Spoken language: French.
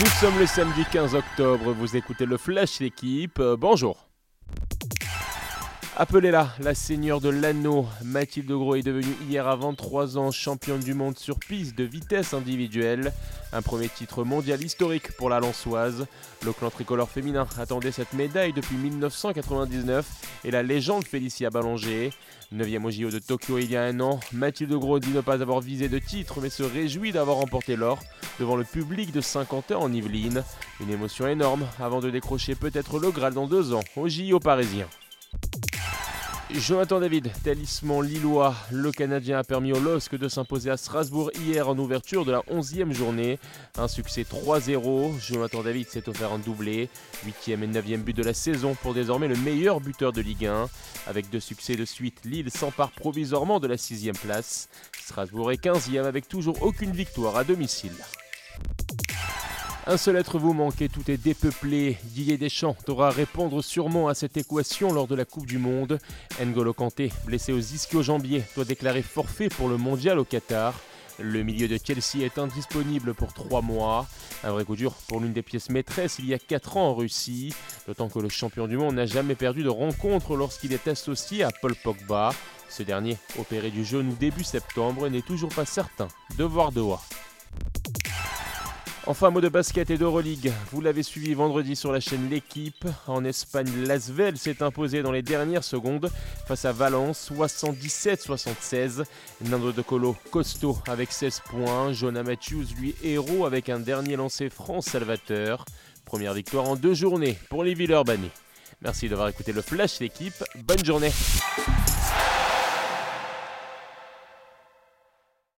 Nous sommes le samedi 15 octobre, vous écoutez le Flash L'équipe, euh, bonjour. Appelez-la la seigneur de l'anneau. Mathilde Gros est devenue hier à 23 ans championne du monde sur piste de vitesse individuelle. Un premier titre mondial historique pour la Lançoise. Le clan tricolore féminin attendait cette médaille depuis 1999 et la légende Félicia Ballanger. 9e au JO de Tokyo il y a un an, Mathilde Gros dit ne pas avoir visé de titre mais se réjouit d'avoir remporté l'or devant le public de 50 ans en Yvelines. Une émotion énorme avant de décrocher peut-être le Graal dans deux ans au JO parisien. Jonathan David, talisman lillois, le Canadien a permis au LOSC de s'imposer à Strasbourg hier en ouverture de la 11e journée. Un succès 3-0. Jonathan David s'est offert un doublé, 8e et 9e but de la saison pour désormais le meilleur buteur de Ligue 1. Avec deux succès de suite, Lille s'empare provisoirement de la 6e place. Strasbourg est 15e avec toujours aucune victoire à domicile. Un seul être vous manque et tout est dépeuplé. Didier Deschamps devra répondre sûrement à cette équation lors de la Coupe du Monde. N'Golo Kanté, blessé aux ischio-jambiers, doit déclarer forfait pour le mondial au Qatar. Le milieu de Chelsea est indisponible pour trois mois. Un vrai coup dur pour l'une des pièces maîtresses il y a 4 ans en Russie. D'autant que le champion du monde n'a jamais perdu de rencontre lorsqu'il est associé à Paul Pogba. Ce dernier, opéré du genou début septembre, n'est toujours pas certain de voir Doha. Enfin, mot de basket et d'Euroleague. Vous l'avez suivi vendredi sur la chaîne L'équipe. En Espagne, Lasvel s'est imposé dans les dernières secondes face à Valence, 77-76. Nando De Colo, costaud avec 16 points. Jonah Matthews, lui, héros avec un dernier lancé France Salvateur. Première victoire en deux journées pour les Villeurbanais. Merci d'avoir écouté le Flash L'équipe. Bonne journée.